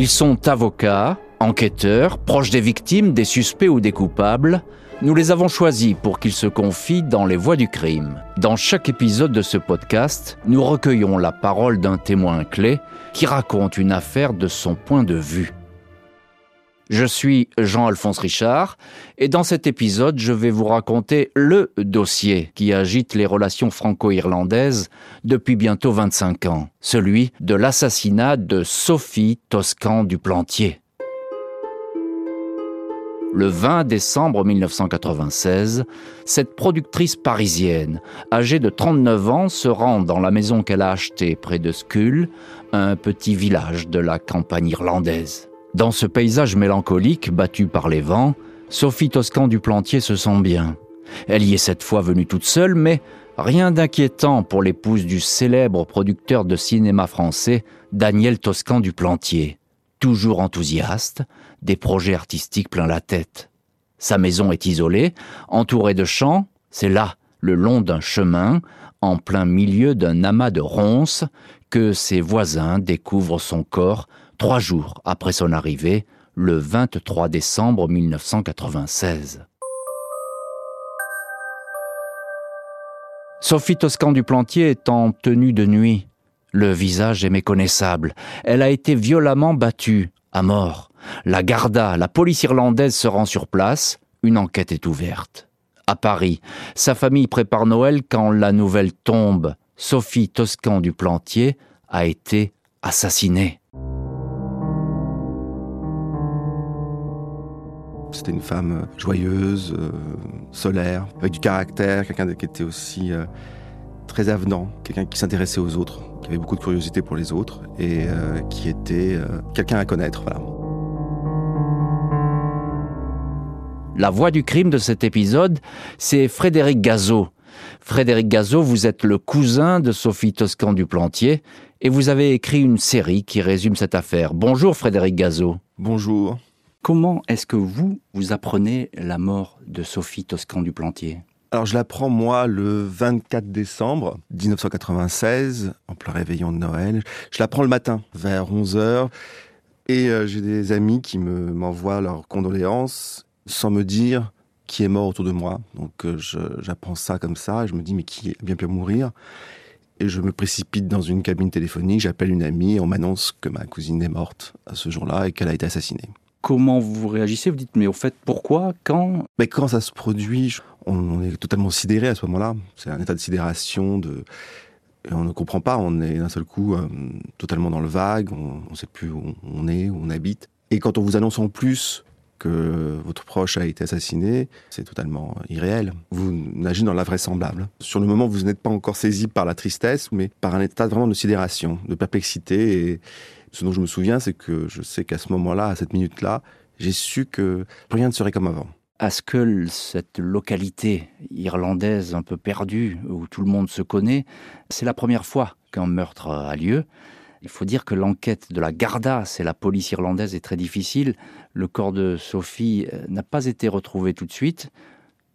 Ils sont avocats, enquêteurs, proches des victimes, des suspects ou des coupables. Nous les avons choisis pour qu'ils se confient dans les voies du crime. Dans chaque épisode de ce podcast, nous recueillons la parole d'un témoin clé qui raconte une affaire de son point de vue. Je suis Jean-Alphonse Richard et dans cet épisode, je vais vous raconter le dossier qui agite les relations franco-irlandaises depuis bientôt 25 ans, celui de l'assassinat de Sophie Toscan du Plantier. Le 20 décembre 1996, cette productrice parisienne, âgée de 39 ans, se rend dans la maison qu'elle a achetée près de Skull, un petit village de la campagne irlandaise. Dans ce paysage mélancolique battu par les vents, Sophie Toscan du Plantier se sent bien. Elle y est cette fois venue toute seule, mais rien d'inquiétant pour l'épouse du célèbre producteur de cinéma français, Daniel Toscan du Plantier. Toujours enthousiaste, des projets artistiques plein la tête. Sa maison est isolée, entourée de champs, c'est là, le long d'un chemin, en plein milieu d'un amas de ronces, que ses voisins découvrent son corps trois jours après son arrivée, le 23 décembre 1996. Sophie Toscan du Plantier est en tenue de nuit. Le visage est méconnaissable. Elle a été violemment battue, à mort. La Garda, la police irlandaise se rend sur place. Une enquête est ouverte. À Paris, sa famille prépare Noël quand la nouvelle tombe. Sophie Toscan du Plantier a été assassinée. C'était une femme euh, joyeuse, euh, solaire, avec du caractère, quelqu'un qui était aussi euh, très avenant, quelqu'un qui s'intéressait aux autres, qui avait beaucoup de curiosité pour les autres et qui était quelqu'un à connaître. Voilà. La voix du crime de cet épisode, c'est Frédéric Gazot. Frédéric Gazot, vous êtes le cousin de Sophie Toscan du Plantier et vous avez écrit une série qui résume cette affaire. Bonjour Frédéric Gazot. Bonjour. Comment est-ce que vous, vous apprenez la mort de Sophie Toscan du Plantier alors je l'apprends moi le 24 décembre 1996, en plein réveillon de Noël. Je l'apprends le matin vers 11h et euh, j'ai des amis qui me m'envoient leurs condoléances sans me dire qui est mort autour de moi. Donc euh, j'apprends ça comme ça et je me dis mais qui a bien pu mourir? Et je me précipite dans une cabine téléphonique, j'appelle une amie et on m'annonce que ma cousine est morte à ce jour-là et qu'elle a été assassinée comment vous réagissez Vous dites, mais au fait, pourquoi Quand? Mais quand ça se produit, on, est totalement sidéré à ce moment-là. C'est un état de sidération, de... on ne comprend pas, on est d'un seul coup euh, totalement dans le vague, on ne sait plus où on est, où on habite. Et quand on vous annonce en plus que votre proche a été assassiné, c'est totalement irréel. Vous nagez dans l'invraisemblable. Sur le moment, vous n'êtes pas encore saisi par la tristesse, mais par un état vraiment de sidération, de perplexité ce dont je me souviens, c'est que je sais qu'à ce moment-là, à cette minute-là, j'ai su que rien ne serait comme avant. À que cette localité irlandaise un peu perdue, où tout le monde se connaît, c'est la première fois qu'un meurtre a lieu? Il faut dire que l'enquête de la Garda, c'est la police irlandaise, est très difficile. Le corps de Sophie euh, n'a pas été retrouvé tout de suite.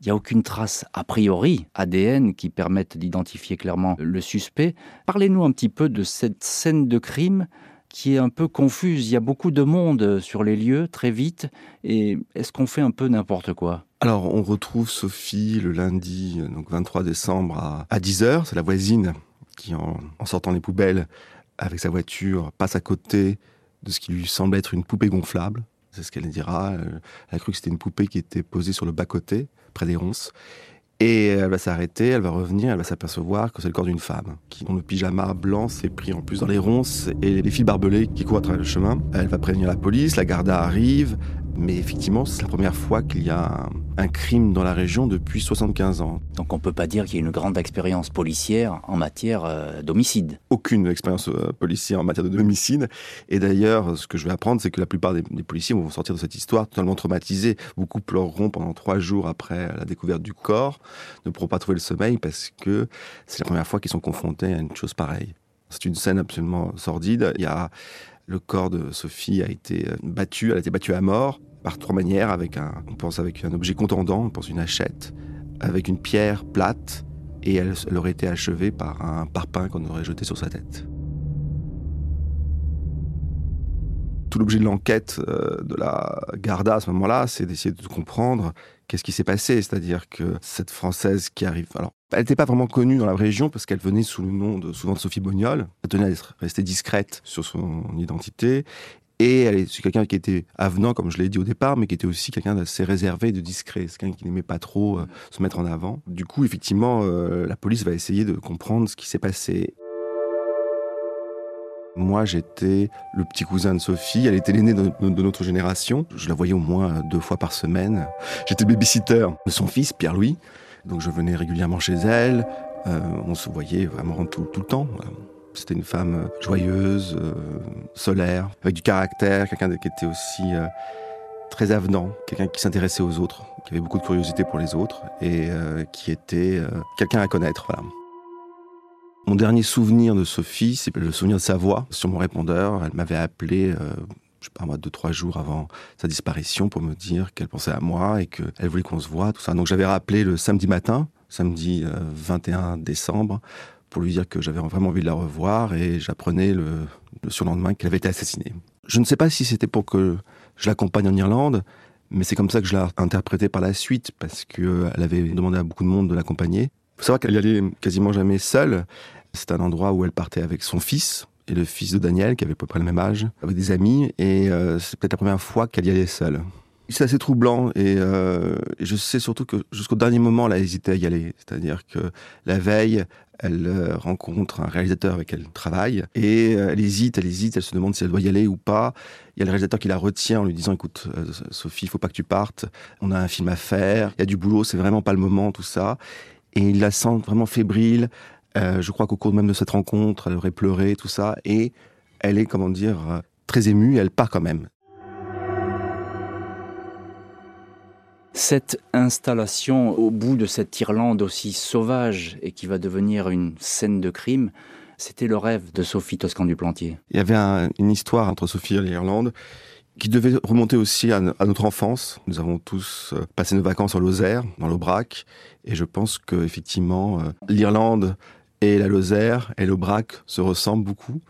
Il n'y a aucune trace a priori ADN qui permette d'identifier clairement le suspect. Parlez-nous un petit peu de cette scène de crime qui est un peu confuse. Il y a beaucoup de monde sur les lieux très vite. Et est-ce qu'on fait un peu n'importe quoi? Alors, on retrouve Sophie le lundi, donc 23 décembre à, 10h. C'est la voisine qui, en, sortant les poubelles avec sa voiture, passe à côté de ce qui lui semble être une poupée gonflable. C'est ce qu'elle dira. Elle a cru que c'était une poupée qui était posée sur le bas-côté, près des ronces. Et elle va s'arrêter, elle va revenir, elle va s'apercevoir que c'est le corps d'une femme, qui, dont le pyjama blanc s'est pris en plus dans les ronces et les fils barbelés qui courent à travers le chemin. Elle va prévenir la police, la garda arrive, mais effectivement, c'est la première fois qu'il y a un, crime dans la région depuis 75 ans. Donc on ne peut pas dire qu'il y ait une grande expérience policière en matière euh, d'homicide. Aucune expérience euh, policière en matière de d'homicide. Et d'ailleurs, ce que je vais apprendre, c'est que la plupart des, policiers vont sortir de cette histoire totalement traumatisés. Beaucoup pleureront pendant trois jours après la découverte du corps, ne pourront pas trouver le sommeil parce que c'est la première fois qu'ils sont confrontés à une chose pareille. C'est une scène absolument sordide. Il y a le corps de Sophie a été euh, battu, elle a été battue à mort par trois manières, avec un, on pense avec un objet contendant, on pense une hachette, avec une pierre plate, et elle, aurait été achevée par un parpaing qu'on aurait jeté sur sa tête. tout l'objet de l'enquête euh, de la Garda à ce moment-là, c'est d'essayer de comprendre qu'est-ce qui s'est passé? C'est-à-dire que cette Française qui arrive. Alors, elle n'était pas vraiment connue dans la région parce qu'elle venait sous le nom de, souvent de Sophie Bognol. Elle tenait à rester discrète sur son identité. Et elle est quelqu'un qui était avenant, comme je l'ai dit au départ, mais qui était aussi quelqu'un d'assez réservé, de discret. C'est quelqu'un qui n'aimait pas trop euh, se mettre en avant. Du coup, effectivement, euh, la police va essayer de comprendre ce qui s'est passé. Moi, j'étais le petit cousin de Sophie. Elle était l'aînée de, notre génération. Je la voyais au moins deux fois par semaine. J'étais babysitter de son fils, Pierre-Louis. Donc, je venais régulièrement chez elle. Euh, on se voyait vraiment tout, le temps. C'était une femme joyeuse, euh, solaire, avec du caractère, quelqu'un qui était aussi euh, très avenant, quelqu'un qui s'intéressait aux autres, qui avait beaucoup de curiosité pour les autres et qui était quelqu'un à connaître. Mon dernier souvenir de Sophie, c'est le souvenir de sa voix sur mon répondeur. Elle m'avait appelé, euh, je sais pas moi, deux, trois jours avant sa disparition pour me dire qu'elle pensait à moi et qu'elle voulait qu'on se voit, tout ça. Donc j'avais rappelé le samedi matin, samedi 21 euh, décembre, pour lui dire que j'avais vraiment envie de la revoir et j'apprenais le, le surlendemain qu'elle avait été assassinée. Je ne sais pas si c'était pour que je l'accompagne en Irlande, mais c'est comme ça que je l'ai interprété par la suite, parce qu'elle euh, avait demandé à beaucoup de monde de l'accompagner faut savoir qu'elle y allait quasiment jamais seule. C'est un endroit où elle partait avec son fils et le fils de Daniel, qui avait à peu près le même âge, avec des amis. Et euh, c'est peut-être la première fois qu'elle y allait seule. C'est assez troublant euh, et, je sais surtout que jusqu'au dernier moment, elle a hésité à y aller. C'est-à-dire que la veille, elle euh, rencontre un réalisateur avec qui elle travaille et elle hésite, elle hésite, elle se demande si elle doit y aller ou pas. Il y a le réalisateur qui la retient en lui disant "Écoute, Sophie, il faut pas que tu partes. On a un film à faire. Il y a du boulot, c'est vraiment pas le moment, tout ça." Et il la sent vraiment fébrile. Euh, je crois qu'au cours même de cette rencontre, elle aurait pleuré, tout ça, et elle est, comment dire, euh, très émue, et elle part quand même. Cette installation au bout de cette Irlande aussi sauvage et qui va devenir une scène de crime, c'était le rêve de Sophie Toscan du Plantier. Il y avait une histoire entre Sophie et l'Irlande qui devait remonter aussi à, notre enfance. Nous avons tous euh, passé nos vacances en Lozère, dans l'Aubrac, et je pense que effectivement euh, l'Irlande et la Lozère et l'Aubrac se ressemblent beaucoup.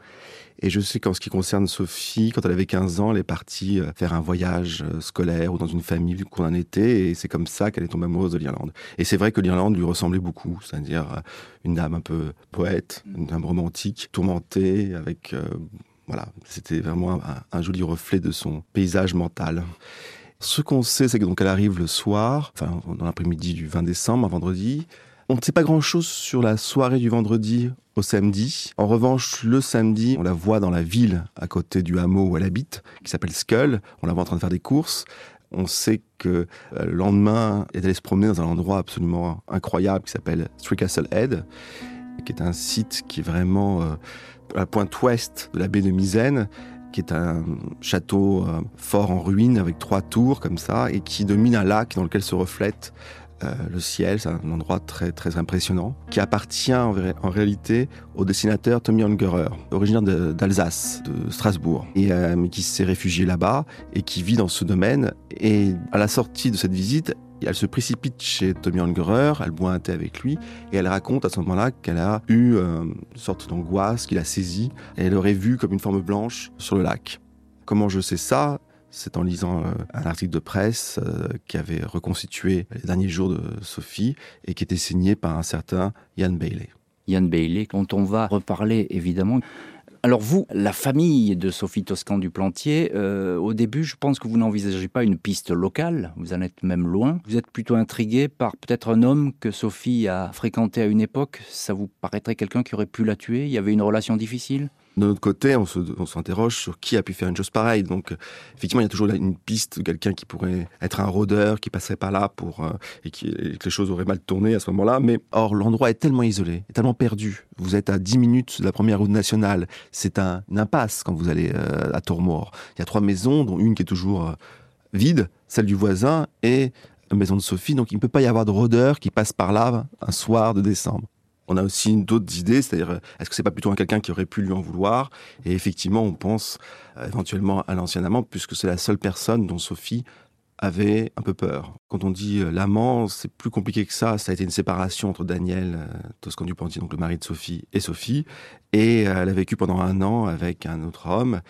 Et je sais qu'en ce qui concerne Sophie, quand elle avait 15 ans, elle est partie euh, faire un voyage scolaire ou dans une famille qu'on en était, et c'est comme ça qu'elle est tombée amoureuse de l'Irlande. Et c'est vrai que l'Irlande lui ressemblait beaucoup, c'est-à-dire une dame un peu poète, une dame romantique, tourmentée, avec voilà, c'était vraiment un, joli reflet de son paysage mental. Ce qu'on sait, c'est que donc elle arrive le soir, enfin dans l'après-midi du 20 décembre, un vendredi. On ne sait pas grand-chose sur la soirée du vendredi au samedi. En revanche, le samedi, on la voit dans la ville à côté du hameau où elle habite, qui s'appelle Skull. On la voit en train de faire des courses. On sait que euh, le lendemain, elle est allée se promener dans un endroit absolument incroyable qui s'appelle Three Castle Head, qui est un site qui est vraiment euh, à la pointe ouest de la baie de Misaine, qui est un château euh, fort en ruine avec trois tours comme ça et qui domine un lac dans lequel se reflète euh, le ciel. C'est un endroit très très impressionnant qui appartient en, réalité au dessinateur Tommy Ungerer, originaire d'Alsace, de, Strasbourg, et euh, qui s'est réfugié là-bas et qui vit dans ce domaine. Et à la sortie de cette visite, elle se précipite chez Tommy Ungerer, elle boit un thé avec lui, et elle raconte à ce moment-là qu'elle a eu euh, une sorte d'angoisse qu'il a saisie, et elle aurait vu comme une forme blanche sur le lac. Comment je sais ça? C'est en lisant euh, un article de presse euh, qui avait reconstitué les derniers jours de Sophie et qui était signé par un certain Ian Bailey. Ian Bailey, dont on va reparler évidemment. Alors vous, la famille de Sophie Toscan du Plantier, euh, au début, je pense que vous n'envisagez pas une piste locale, vous en êtes même loin. Vous êtes plutôt intrigué par peut-être un homme que Sophie a fréquenté à une époque. Ça vous paraîtrait quelqu'un qui aurait pu la tuer? Il y avait une relation difficile? De notre côté, on, s'interroge sur qui a pu faire une chose pareille. Donc, effectivement, il y a toujours une piste de quelqu'un qui pourrait être un rôdeur, qui passerait par là pour euh, et, qui, que les choses auraient mal tourné à ce moment-là. Mais or, l'endroit est tellement isolé, tellement perdu. Vous êtes à 10 minutes de la première route nationale. C'est un, impasse quand vous allez euh, à Tourmort. Il y a trois maisons, dont une qui est toujours euh, vide, celle du voisin et la maison de Sophie. Donc, il ne peut pas y avoir de rôdeur qui passe par là un soir de décembre. On a aussi d'autres idées, c'est-à-dire est-ce que c'est pas plutôt un quelqu'un qui aurait pu lui en vouloir? Et effectivement, on pense euh, éventuellement à l'ancien amant, puisque c'est la seule personne dont Sophie avait un peu peur. Quand on dit euh, l'amant, c'est plus compliqué que ça. Ça a été une séparation entre Daniel euh, Toscan Duplantier, donc le mari de Sophie, et Sophie. Et elle a vécu pendant un an avec un autre homme.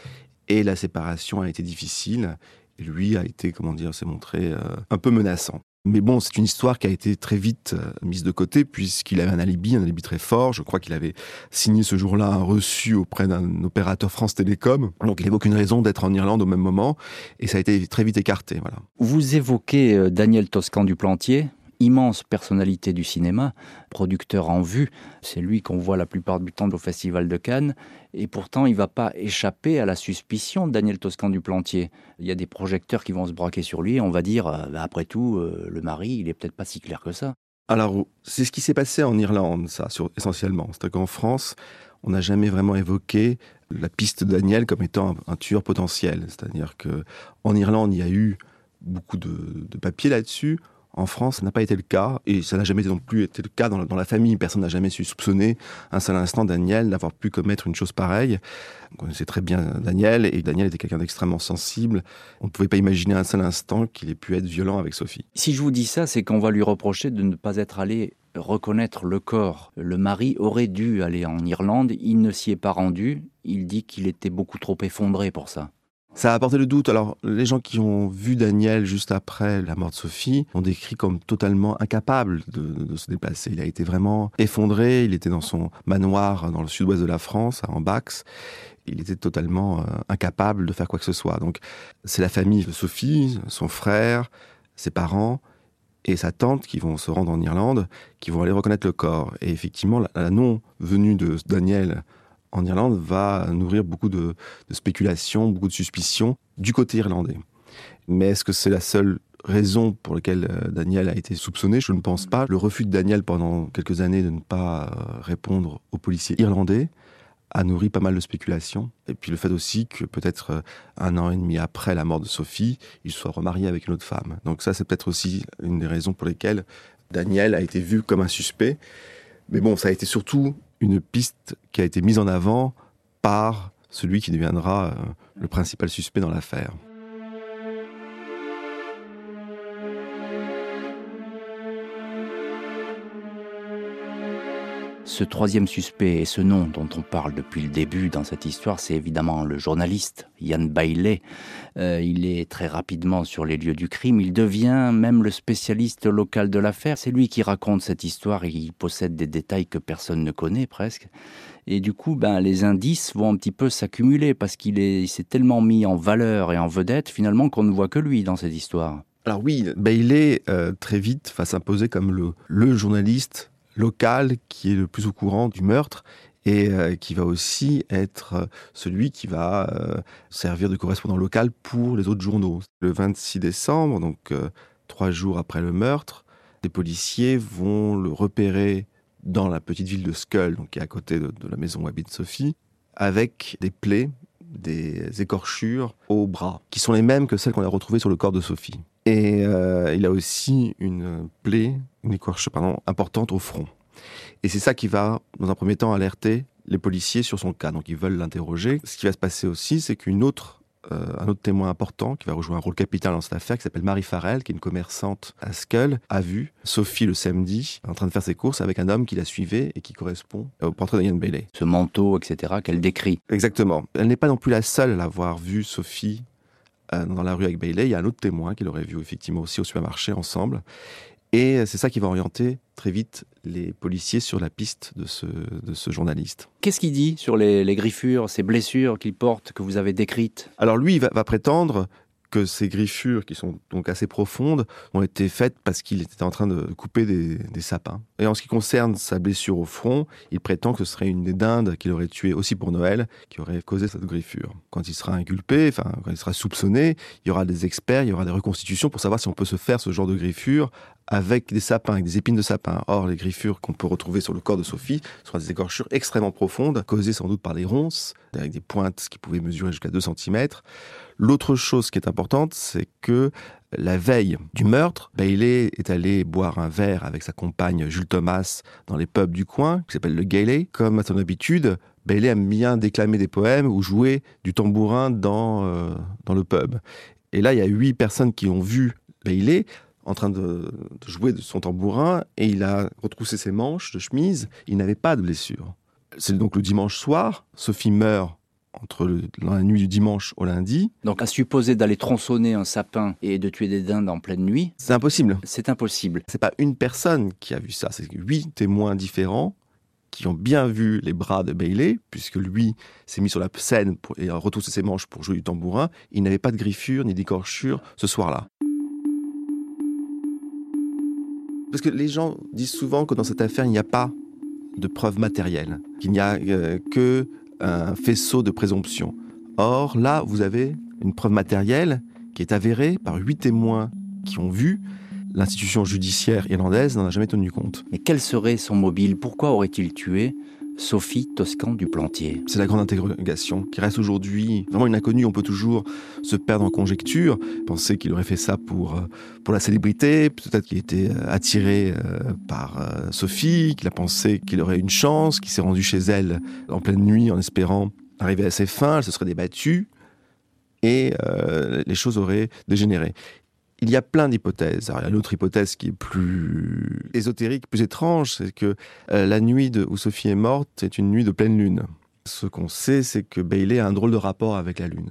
Et la séparation a été difficile. Et lui a été, comment dire, s'est montré euh, un peu menaçant. Mais bon, c'est une histoire qui a été très vite euh, mise de côté puisqu'il avait un alibi, un alibi très fort. Je crois qu'il avait signé ce jour-là un reçu auprès d'un opérateur France Télécom. Donc il n'avait aucune raison d'être en Irlande au même moment et ça a été très vite écarté. Voilà. Vous évoquez euh, Daniel Toscan du Plantier immense personnalité du cinéma, producteur en vue. C'est lui qu'on voit la plupart du temps au Festival de Cannes. Et pourtant, il ne va pas échapper à la suspicion de Daniel Toscan du Plantier. Il y a des projecteurs qui vont se braquer sur lui. On va dire, euh, bah, après tout, euh, le mari, il est peut-être pas si clair que ça. Alors, c'est ce qui s'est passé en Irlande, ça, essentiellement. C'est-à-dire qu'en France, on n'a jamais vraiment évoqué la piste de Daniel comme étant un, tueur potentiel. C'est-à-dire que en Irlande, il y a eu beaucoup de, de papiers là-dessus. En France, ça n'a pas été le cas, et ça n'a jamais non plus été le cas dans la, famille. Personne n'a jamais su soupçonner un seul instant Daniel d'avoir pu commettre une chose pareille. On connaissait très bien Daniel, et Daniel était quelqu'un d'extrêmement sensible. On ne pouvait pas imaginer un seul instant qu'il ait pu être violent avec Sophie. Si je vous dis ça, c'est qu'on va lui reprocher de ne pas être allé reconnaître le corps. Le mari aurait dû aller en Irlande, il ne s'y est pas rendu, il dit qu'il était beaucoup trop effondré pour ça. Ça a apporté le doute. Alors, les gens qui ont vu Daniel juste après la mort de Sophie ont décrit comme totalement incapable de, se déplacer. Il a été vraiment effondré. Il était dans son manoir dans le sud-ouest de la France, à Ambax. Il était totalement euh, incapable de faire quoi que ce soit. Donc, c'est la famille de Sophie, son frère, ses parents et sa tante qui vont se rendre en Irlande, qui vont aller reconnaître le corps. Et effectivement, la non-venue de Daniel en Irlande va nourrir beaucoup de, spéculations, beaucoup de suspicions du côté irlandais. Mais est-ce que c'est la seule raison pour laquelle euh, Daniel a été soupçonné? Je ne pense pas. Le refus de Daniel pendant quelques années de ne pas euh, répondre aux policiers irlandais a nourri pas mal de spéculations. Et puis le fait aussi que peut-être euh, un an et demi après la mort de Sophie, il soit remarié avec une autre femme. Donc ça, c'est peut-être aussi une des raisons pour lesquelles Daniel a été vu comme un suspect. Mais bon, ça a été surtout une piste qui a été mise en avant par celui qui deviendra euh, le principal suspect dans l'affaire. Ce troisième suspect et ce nom dont on parle depuis le début dans cette histoire, c'est évidemment le journaliste Yann Bailey. Euh, il est très rapidement sur les lieux du crime. Il devient même le spécialiste local de l'affaire. C'est lui qui raconte cette histoire et il possède des détails que personne ne connaît presque. Et du coup, ben, les indices vont un petit peu s'accumuler parce qu'il s'est tellement mis en valeur et en vedette finalement qu'on ne voit que lui dans cette histoire. Alors oui, Bailey, euh, très vite, va s'imposer comme le, le journaliste local qui est le plus au courant du meurtre et euh, qui va aussi être euh, celui qui va euh, servir de correspondant local pour les autres journaux. Le 26 décembre, donc trois jours après le meurtre, des policiers vont le repérer dans la petite ville de Skull, donc qui est à côté de, la maison où habite Sophie, avec des plaies, des écorchures au bras, qui sont les mêmes que celles qu'on a retrouvées sur le corps de Sophie. Et il a aussi une plaie une écorche pardon, importante au front. Et c'est ça qui va, dans un premier temps, alerter les policiers sur son cas. Donc ils veulent l'interroger. Ce qui va se passer aussi, c'est qu'une autre euh, un autre témoin important qui va rejouer un rôle capital dans cette affaire, qui s'appelle Marie Farrell, qui est une commerçante à Skull, a vu Sophie le samedi en train de faire ses courses avec un homme qui la suivait et qui correspond au portrait d'Ian Bailey. Ce manteau, etc., qu'elle décrit. Exactement. Elle n'est pas non plus la seule à avoir vu Sophie euh, dans la rue avec Bailey. Il y a un autre témoin qui l'aurait vu effectivement aussi au supermarché ensemble. Et c'est ça qui va orienter très vite les policiers sur la piste de ce, de ce journaliste. Qu'est-ce qu'il dit sur les, griffures, ces blessures qu'il porte, que vous avez décrites? Alors lui, il va prétendre que ces griffures, qui sont donc assez profondes, ont été faites parce qu'il était en train de couper des, sapins. Et en ce qui concerne sa blessure au front, il prétend que ce serait une des dindes qu'il aurait tué aussi pour Noël, qui aurait causé cette griffure. Quand il sera inculpé, enfin, quand il sera soupçonné, il y aura des experts, il y aura des reconstitutions pour savoir si on peut se faire ce genre de griffure avec des sapins, avec des épines de sapin. Or, les griffures qu'on peut retrouver sur le corps de Sophie sont des écorchures extrêmement profondes, causées sans doute par des ronces, avec des pointes qui pouvaient mesurer jusqu'à 2 cm. L'autre chose qui est importante, c'est que la veille du meurtre, Bailey est allé boire un verre avec sa compagne Jules Thomas dans les pubs du coin, qui s'appelle le Gailey. Comme à son habitude, Bailey aime bien déclamer des poèmes ou jouer du tambourin dans, euh, dans le pub. Et là, il y a huit personnes qui ont vu Bailey en train de, de, jouer de son tambourin et il a retroussé ses manches de chemise. Il n'avait pas de blessure. C'est donc le dimanche soir. Sophie meurt entre le, dans la nuit du dimanche au lundi. Donc à supposer d'aller tronçonner un sapin et de tuer des dindes en pleine nuit, C'est impossible. c'est impossible. C'est pas une personne qui a vu ça, c'est huit témoins différents qui ont bien vu les bras de Bailey, puisque lui s'est mis sur la scène pour, et a retroussé ses manches pour jouer du tambourin. Il n'avait pas de griffure ni d'écorchure ce soir-là. Parce que les gens disent souvent que dans cette affaire, il n'y a pas de preuves matérielles, qu'il n'y a euh, que un faisceau de présomption. Or, là, vous avez une preuve matérielle qui est avérée par huit témoins qui ont vu. L'institution judiciaire irlandaise n'en a jamais tenu compte. Mais quel serait son mobile? Pourquoi aurait-il tué? Sophie Toscan du Plantier C'est la grande interrogation qui reste aujourd'hui vraiment une inconnue. On peut toujours se perdre en conjecture, penser qu'il aurait fait ça pour, euh, pour la célébrité, peut-être qu'il était euh, attiré euh, par Sophie, qu'il a pensé qu'il aurait une chance, qu'il s'est rendu chez elle en pleine nuit en espérant arriver à ses fins, elle se serait débattue et les choses auraient dégénéré. Il y a plein d'hypothèses. Alors, il y a une autre hypothèse qui est plus ésotérique, plus étrange, c'est que euh, la nuit où Sophie est morte, c'est une nuit de pleine lune. Ce qu'on sait, c'est que Bailey a un drôle de rapport avec la lune.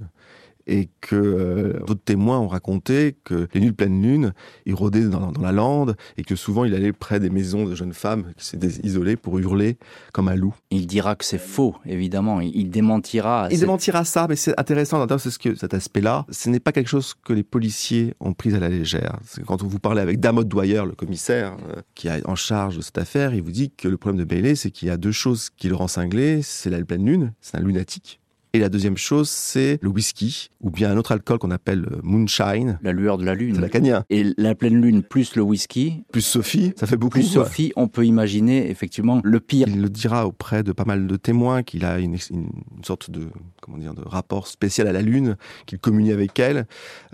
Et que euh, d'autres témoins ont raconté que les nuits de pleine lune, il rôdait dans, dans la lande et que souvent il allait près des maisons de jeunes femmes qui s'étaient isolées pour hurler comme un loup. Il dira que c'est faux, évidemment. Il il démentira. Il cette- démentira ça, mais c'est intéressant d'entendre ce que cet aspect-là. Ce n'est pas quelque chose que les policiers ont pris à la légère. C'est Quand vous parlez avec Damod Dwyer, le commissaire euh, qui est en charge de cette affaire, il vous dit que le problème de Bailey, c'est qu'il y a deux choses qui le rend cinglé. C'est la pleine lune, c'est un lunatique. Et la deuxième chose, c'est le whisky, ou bien un autre alcool qu'on appelle euh, moonshine, La lueur de la lune. lacanien. Et la pleine lune plus le whisky, Plus Sophie, ça fait beaucoup. plus quoi. Sophie, on peut imaginer effectivement le pire. Il le dira auprès de pas mal de témoins qu'il a une sorte de comment dire de rapport spécial à la lune, qu'il communie avec elle,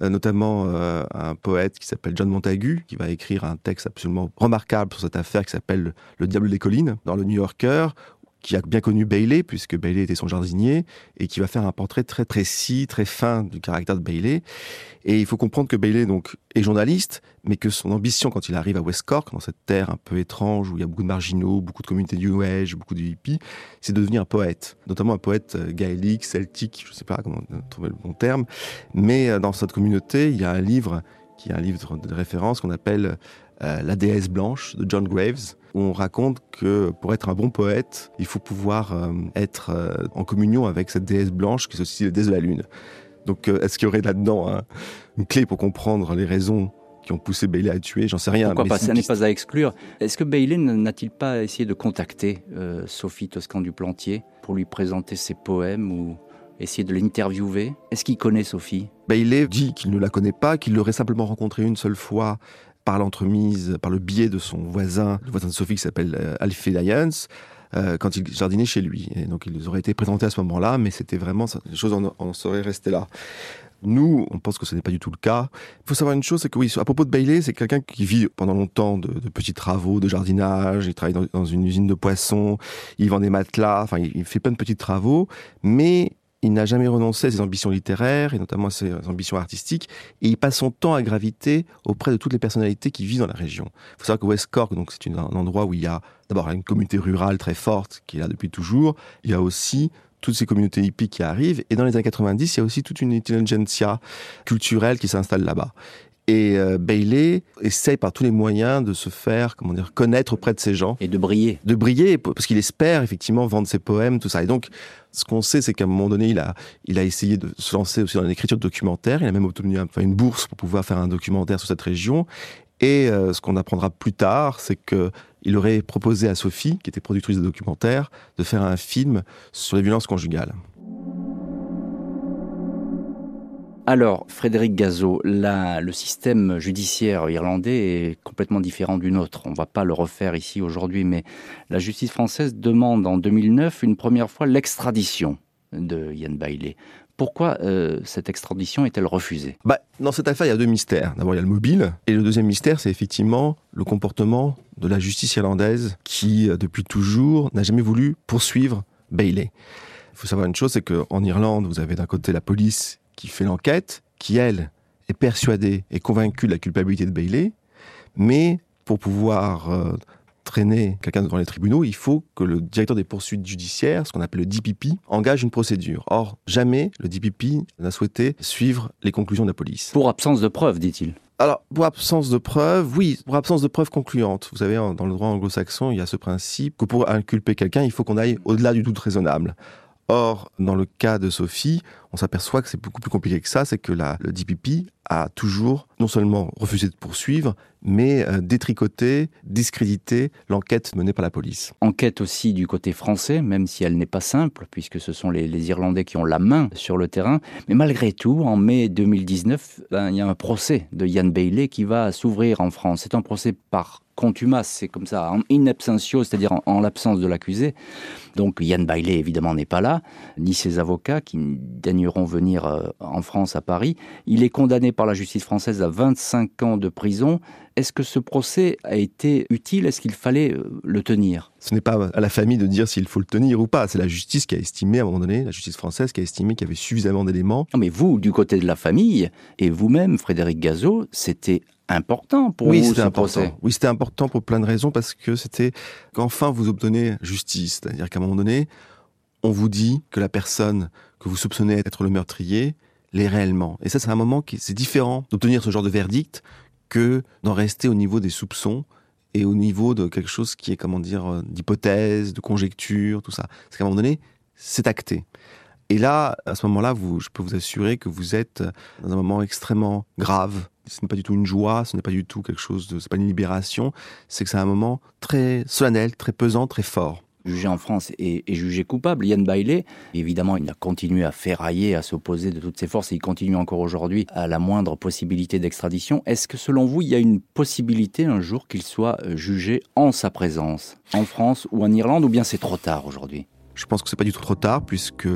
euh, notamment euh, un poète qui s'appelle John Montagu, qui va écrire un texte absolument remarquable sur cette affaire qui s'appelle Le diable des collines dans le New Yorker qui a bien connu Bailey, puisque Bailey était son jardinier, et qui va faire un portrait très précis, très fin du caractère de Bailey. Et il faut comprendre que Bailey donc, est journaliste, mais que son ambition quand il arrive à West Cork, dans cette terre un peu étrange où il y a beaucoup de marginaux, beaucoup de communautés New Age, beaucoup de hippies, c'est de devenir un poète, notamment un poète euh, gaélique, celtique, je ne sais pas comment trouver le bon terme. Mais euh, dans cette communauté, il y a un livre qui est un livre de référence qu'on appelle euh, La déesse blanche de John Graves, où on raconte que pour être un bon poète, il faut pouvoir euh, être euh, en communion avec cette déesse blanche qui est aussi la déesse de la lune. Donc est-ce qu'il y aurait là-dedans hein, une clé pour comprendre les raisons qui ont poussé Bailey à tuer? J'en sais rien. Pourquoi mais pas? Ça n'est pas à exclure. Est-ce que Bailey n'a-t-il pas essayé de contacter Sophie Toscan du Plantier pour lui présenter ses poèmes ou essayer de l'interviewer Est-ce qu'il connaît Sophie? Bailey dit qu'il ne la connaît pas, qu'il l'aurait simplement rencontrée une seule fois par l'entremise, par le biais de son voisin, le voisin de Sophie qui s'appelle euh, Alfie Lyons, euh, quand il jardinait chez lui. Et donc ils auraient été présentés à ce moment-là, mais c'était vraiment, les choses en, en seraient restées là. Nous, on pense que ce n'est pas du tout le cas. Il faut savoir une chose, c'est que oui, à propos de Bailey, c'est quelqu'un qui vit pendant longtemps de, petits travaux, de jardinage, il travaille dans, une usine de poissons, il vend des matelas, enfin il fait plein de petits travaux, mais il n'a jamais renoncé à ses ambitions littéraires et notamment à ses ambitions artistiques et il passe son temps à graviter auprès de toutes les personnalités qui vivent dans la région. Il faut savoir que West Cork, donc c'est un endroit où il y a d'abord une communauté rurale très forte qui est là depuis toujours. Il y a aussi toutes ces communautés hippies qui arrivent et dans les années 90, il y a aussi toute une intelligentsia culturelle qui s'installe là-bas. Et euh, Bailey essaye par tous les moyens de se faire, comment dire, connaître auprès de ces gens. Et de briller. De briller parce qu'il espère effectivement vendre ses poèmes tout ça. Et donc ce qu'on sait c'est qu'à un moment donné il a il a essayé de se lancer aussi dans l'écriture de documentaire. Il a même obtenu enfin, une bourse pour pouvoir faire un documentaire sur cette région. Et euh, ce qu'on apprendra plus tard c'est que il aurait proposé à Sophie qui était productrice de documentaire de faire un film sur les violences conjugales Alors, Frédéric Gazot, le système judiciaire irlandais est complètement différent du nôtre. On ne va pas le refaire ici aujourd'hui, mais la justice française demande en 2009 une première fois l'extradition de Ian Bailey. Pourquoi euh, cette extradition est-elle refusée? Bah, dans cette affaire, il y a deux mystères. D'abord, il y a le mobile. Et le deuxième mystère, c'est effectivement le comportement de la justice irlandaise qui, euh, depuis toujours, n'a jamais voulu poursuivre Bailey. Il faut savoir une chose, c'est qu'en Irlande, vous avez d'un côté la police qui fait l'enquête, qui, elle, est persuadée et convaincue de la culpabilité de Bailey. Mais pour pouvoir euh, traîner quelqu'un devant les tribunaux, il faut que le directeur des poursuites judiciaires, ce qu'on appelle le DPP, engage une procédure. Or, jamais le DPP n'a souhaité suivre les conclusions de la police. Pour absence de preuves, dit-il. Alors, pour absence de preuves, oui, pour absence de preuves concluantes. Vous savez, dans le droit anglo-saxon, il y a ce principe que pour inculper quelqu'un, il faut qu'on aille au-delà du doute raisonnable. Or, dans le cas de Sophie, on s'aperçoit que c'est beaucoup plus compliqué que ça, c'est que le DPP a toujours non seulement refusé de poursuivre, mais euh, détricoté, discrédité l'enquête menée par la police. Enquête aussi du côté français, même si elle n'est pas simple, puisque ce sont les, les, Irlandais qui ont la main sur le terrain. Mais malgré tout, en mai 2019, ben, il y a un procès de Yann Bailey qui va s'ouvrir en France. C'est un procès par contumace, c'est comme ça, en in absentio, c'est-à-dire en, en l'absence de l'accusé. Donc Yann Bailey, évidemment, n'est pas là, ni ses avocats qui daigneront venir euh, en France, à Paris. Il est condamné par la justice française à 25 ans de prison. Est-ce que ce procès a été utile? Est-ce qu'il fallait euh, le tenir? Ce n'est pas à la famille de dire s'il faut le tenir ou pas. C'est la justice qui a estimé, à un moment donné, la justice française qui a estimé qu'il y avait suffisamment d'éléments. Non, mais vous, du côté de la famille, et vous-même, Frédéric Gazot, c'était important pour oui, vous c'était ce important. procès. Oui, c'était important pour plein de raisons parce que c'était qu'enfin vous obtenez justice. C'est-à-dire qu'à un moment donné, on vous dit que la personne que vous soupçonnez être le meurtrier l'est réellement. Et ça, c'est un moment qui c'est différent d'obtenir ce genre de verdict que d'en rester au niveau des soupçons et au niveau de quelque chose qui est, comment dire, euh, d'hypothèse, de conjecture, tout ça. C'est qu'à un moment donné, c'est acté. Et là, à ce moment-là, je peux vous assurer que vous êtes dans un moment extrêmement grave. Ce n'est pas du tout une joie, ce n'est pas du tout quelque chose de, c'est pas une libération. C'est que c'est un moment très solennel, très pesant, très fort jugé en France et, et, jugé coupable. Yann Bailey, évidemment, il a continué à ferrailler, à s'opposer de toutes ses forces et il continue encore aujourd'hui à la moindre possibilité d'extradition. Est-ce que selon vous, il y a une possibilité un jour qu'il soit jugé en sa présence, en France ou en Irlande, ou bien c'est trop tard aujourd'hui? Je pense que c'est pas du tout trop tard, puisque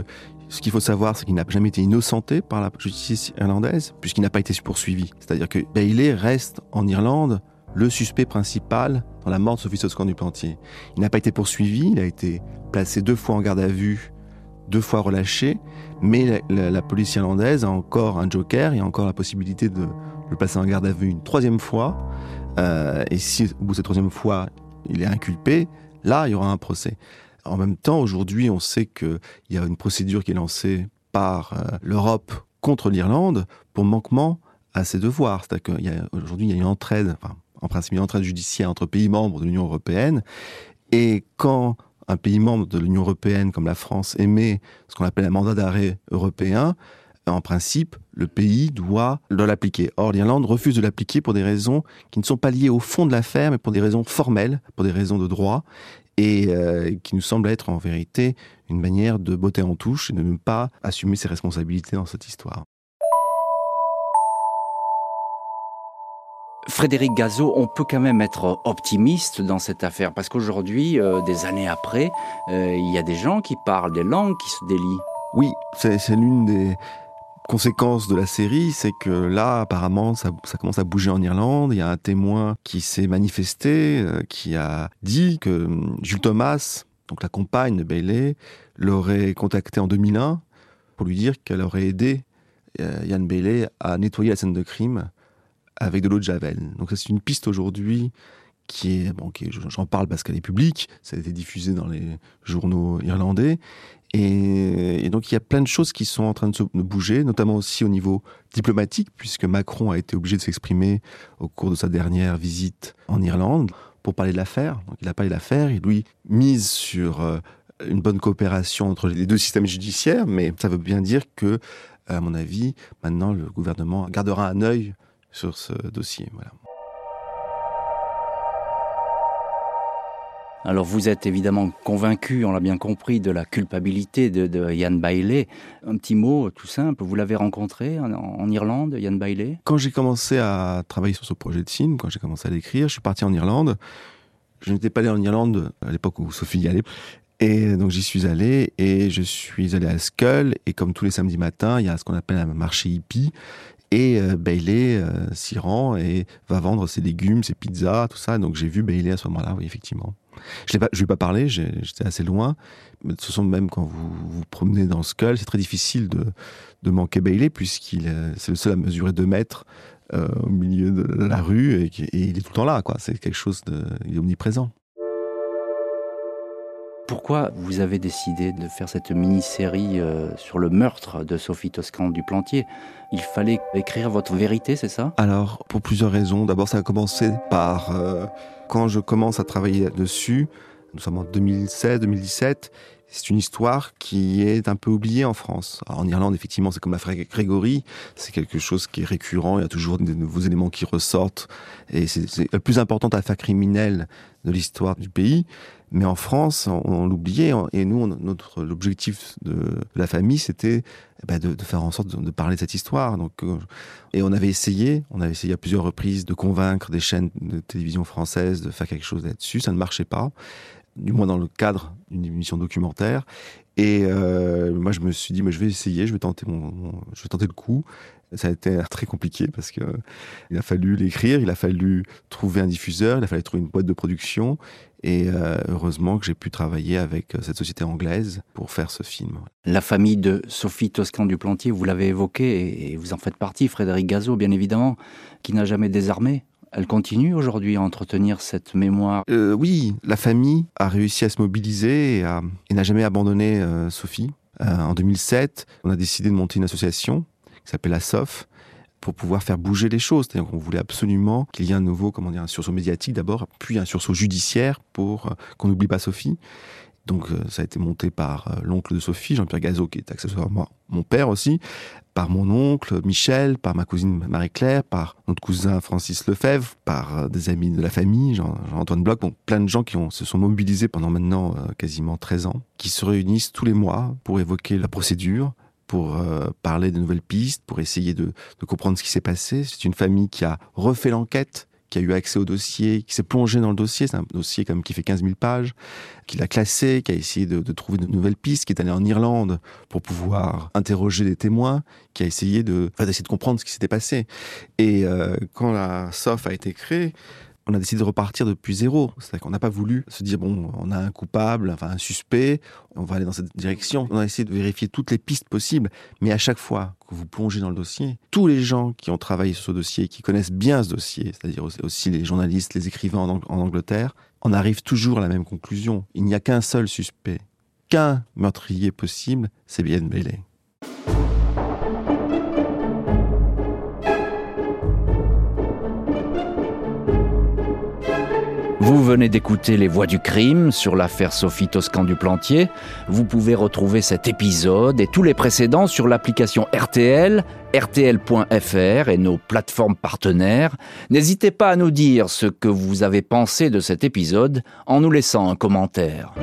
ce qu'il faut savoir, c'est qu'il n'a jamais été innocenté par la justice irlandaise, puisqu'il n'a pas été poursuivi. C'est-à-dire que Bailey reste en Irlande le suspect principal dans la mort de Sophie Soscan du Plantier. Il n'a pas été poursuivi, il a été placé deux fois en garde à vue, deux fois relâché, mais la, police irlandaise a encore un joker, il a encore la possibilité de le placer en garde à vue une troisième fois. Euh, et si au bout de cette troisième fois, il est inculpé, là, il y aura un procès. En même temps, aujourd'hui, on sait qu'il y a une procédure qui est lancée par euh, l'Europe contre l'Irlande pour manquement à ses devoirs. C'est-à-dire qu'aujourd'hui, il y a une entraide, en principe, une entraide judiciaire entre pays membres de l'Union européenne. Et quand un pays membre de l'Union européenne, comme la France, émet ce qu'on appelle un mandat d'arrêt européen, en principe, le pays doit l'appliquer. Or, l'Irlande refuse de l'appliquer pour des raisons qui ne sont pas liées au fond de l'affaire, mais pour des raisons formelles, pour des raisons de droit, et euh, qui nous semble être en vérité une manière de botter en touche et de ne pas assumer ses responsabilités dans cette histoire. Frédéric Gazot, on peut quand même être optimiste dans cette affaire parce qu'aujourd'hui, euh, des années après, euh, il y a des gens qui parlent des langues qui se délient. Oui, c'est l'une des conséquences de la série, c'est que là, apparemment, ça, commence à bouger en Irlande. Il y a un témoin qui s'est manifesté, euh, qui a dit que hum, Jules Thomas, donc la compagne de Bailey, l'aurait contacté en 2001 pour lui dire qu'elle aurait aidé euh, Yann Bailey à nettoyer la scène de crime avec de l'eau de Javel. Donc c'est une piste aujourd'hui qui est j'en parle parce qu'elle est publique, ça a été diffusé dans les journaux irlandais, et, donc il y a plein de choses qui sont en train de se bouger, notamment aussi au niveau diplomatique, puisque Macron a été obligé de s'exprimer au cours de sa dernière visite en Irlande pour parler de l'affaire. Donc il a parlé de l'affaire, il lui mise sur euh, une bonne coopération entre les deux systèmes judiciaires, mais ça veut bien dire que, à mon avis, maintenant le gouvernement gardera un œil sur ce dossier. Voilà. Alors vous êtes évidemment convaincu, on l'a bien compris, de la culpabilité de, de Yann Bailey. Un petit mot tout simple, vous l'avez rencontré en, en, Irlande, Yann Bailey Quand j'ai commencé à travailler sur ce projet de film, quand j'ai commencé à l'écrire, je suis parti en Irlande. Je n'étais pas allé en Irlande à l'époque où Sophie y allait. Et donc j'y suis allé et je suis allé à Skull et comme tous les samedis matins, il y a ce qu'on appelle un marché hippie et euh, Bailey euh, s'y rend et va vendre ses légumes, ses pizzas, tout ça. Donc j'ai vu Bailey à ce moment-là, oui, effectivement. Je ne lui ai pas parlé, j'étais assez loin. Mais de toute façon, même quand vous vous promenez dans Skull, c'est très difficile de, de manquer Bailey, puisqu'il c'est le seul à mesurer 2 mètres euh, au milieu de la rue et, il est tout le temps là. quoi. C'est quelque chose de. Omniprésent. Pourquoi vous avez décidé de faire cette mini-série euh, sur le meurtre de Sophie Toscan du Plantier Il fallait écrire votre vérité, c'est ça? Alors, pour plusieurs raisons. D'abord, ça a commencé par euh, quand je commence à travailler dessus. Nous sommes en 2016-2017. C'est une histoire qui est un peu oubliée en France. en Irlande, effectivement, c'est comme l'affaire Grégory. C'est quelque chose qui est récurrent. Il y a toujours de nouveaux éléments qui ressortent. Et c'est la plus importante affaire criminelle de l'histoire du pays. Mais en France, on, l'oubliait. Et nous, notre l'objectif de, la famille, c'était ben, de, faire en sorte de, parler de cette histoire. Donc, euh, et on avait essayé, on avait essayé à plusieurs reprises de convaincre des chaînes de télévision françaises de faire quelque chose là-dessus. Ça ne marchait pas du moins dans le cadre d'une émission documentaire. Et euh, moi, je me suis dit, mais je vais essayer, je vais tenter mon, je vais tenter le coup. Ça a été très compliqué parce que il a fallu l'écrire, il a fallu trouver un diffuseur, il a fallu trouver une boîte de production. Et euh, heureusement que j'ai pu travailler avec cette société anglaise pour faire ce film. La famille de Sophie Toscan du Plantier, vous l'avez évoqué et vous en faites partie, Frédéric Gazot, bien évidemment, qui n'a jamais désarmé. Elle continue aujourd'hui à entretenir cette mémoire euh, Oui, la famille a réussi à se mobiliser et, n'a jamais abandonné euh, Sophie. Euh, en 2007, on a décidé de monter une association qui s'appelle la SOF pour pouvoir faire bouger les choses. C'est-à-dire qu'on voulait absolument qu'il y ait un nouveau, comment dire, un sursaut médiatique d'abord, puis un sursaut judiciaire pour qu'on n'oublie pas Sophie. Donc euh, ça a été monté par euh, l'oncle de Sophie, Jean-Pierre Gazot, qui est accessoirement mon père aussi, par mon oncle Michel, par ma cousine Marie-Claire, par notre cousin Francis Lefebvre, par euh, des amis de la famille, Jean-Antoine Bloch, bon, plein de gens qui se sont mobilisés pendant maintenant quasiment 13 ans, qui se réunissent tous les mois pour évoquer la procédure, pour parler de nouvelles pistes, pour essayer de comprendre ce qui s'est passé. C'est une famille qui a refait l'enquête, qui a eu accès au dossier, qui s'est plongé dans le dossier. C'est un dossier comme qui fait 15 000 pages, qui l'a classé, qui a essayé de, trouver de nouvelles pistes, qui est allé en Irlande pour pouvoir interroger des témoins, qui a essayé de, comprendre ce qui s'était passé. Et euh, quand la SOF a été créée, on a décidé de repartir depuis zéro. C'est-à-dire qu'on n'a pas voulu se dire, bon, on a un coupable, enfin un suspect, on va aller dans cette direction. On a essayé de vérifier toutes les pistes possibles, mais à chaque fois que vous plongez dans le dossier, tous les gens qui ont travaillé sur ce dossier, qui connaissent bien ce dossier, c'est-à-dire aussi les journalistes, les écrivains en, en Angleterre, on arrive toujours à la même conclusion. Il n'y a qu'un seul suspect, qu'un meurtrier possible, c'est bien Bailey. Vous venez d'écouter Les Voix du crime sur l'affaire Sophie Toscan du Plantier. Vous pouvez retrouver cet épisode et tous les précédents sur l'application RTL, rtl.fr et nos plateformes partenaires. N'hésitez pas à nous dire ce que vous avez pensé de cet épisode en nous laissant un commentaire.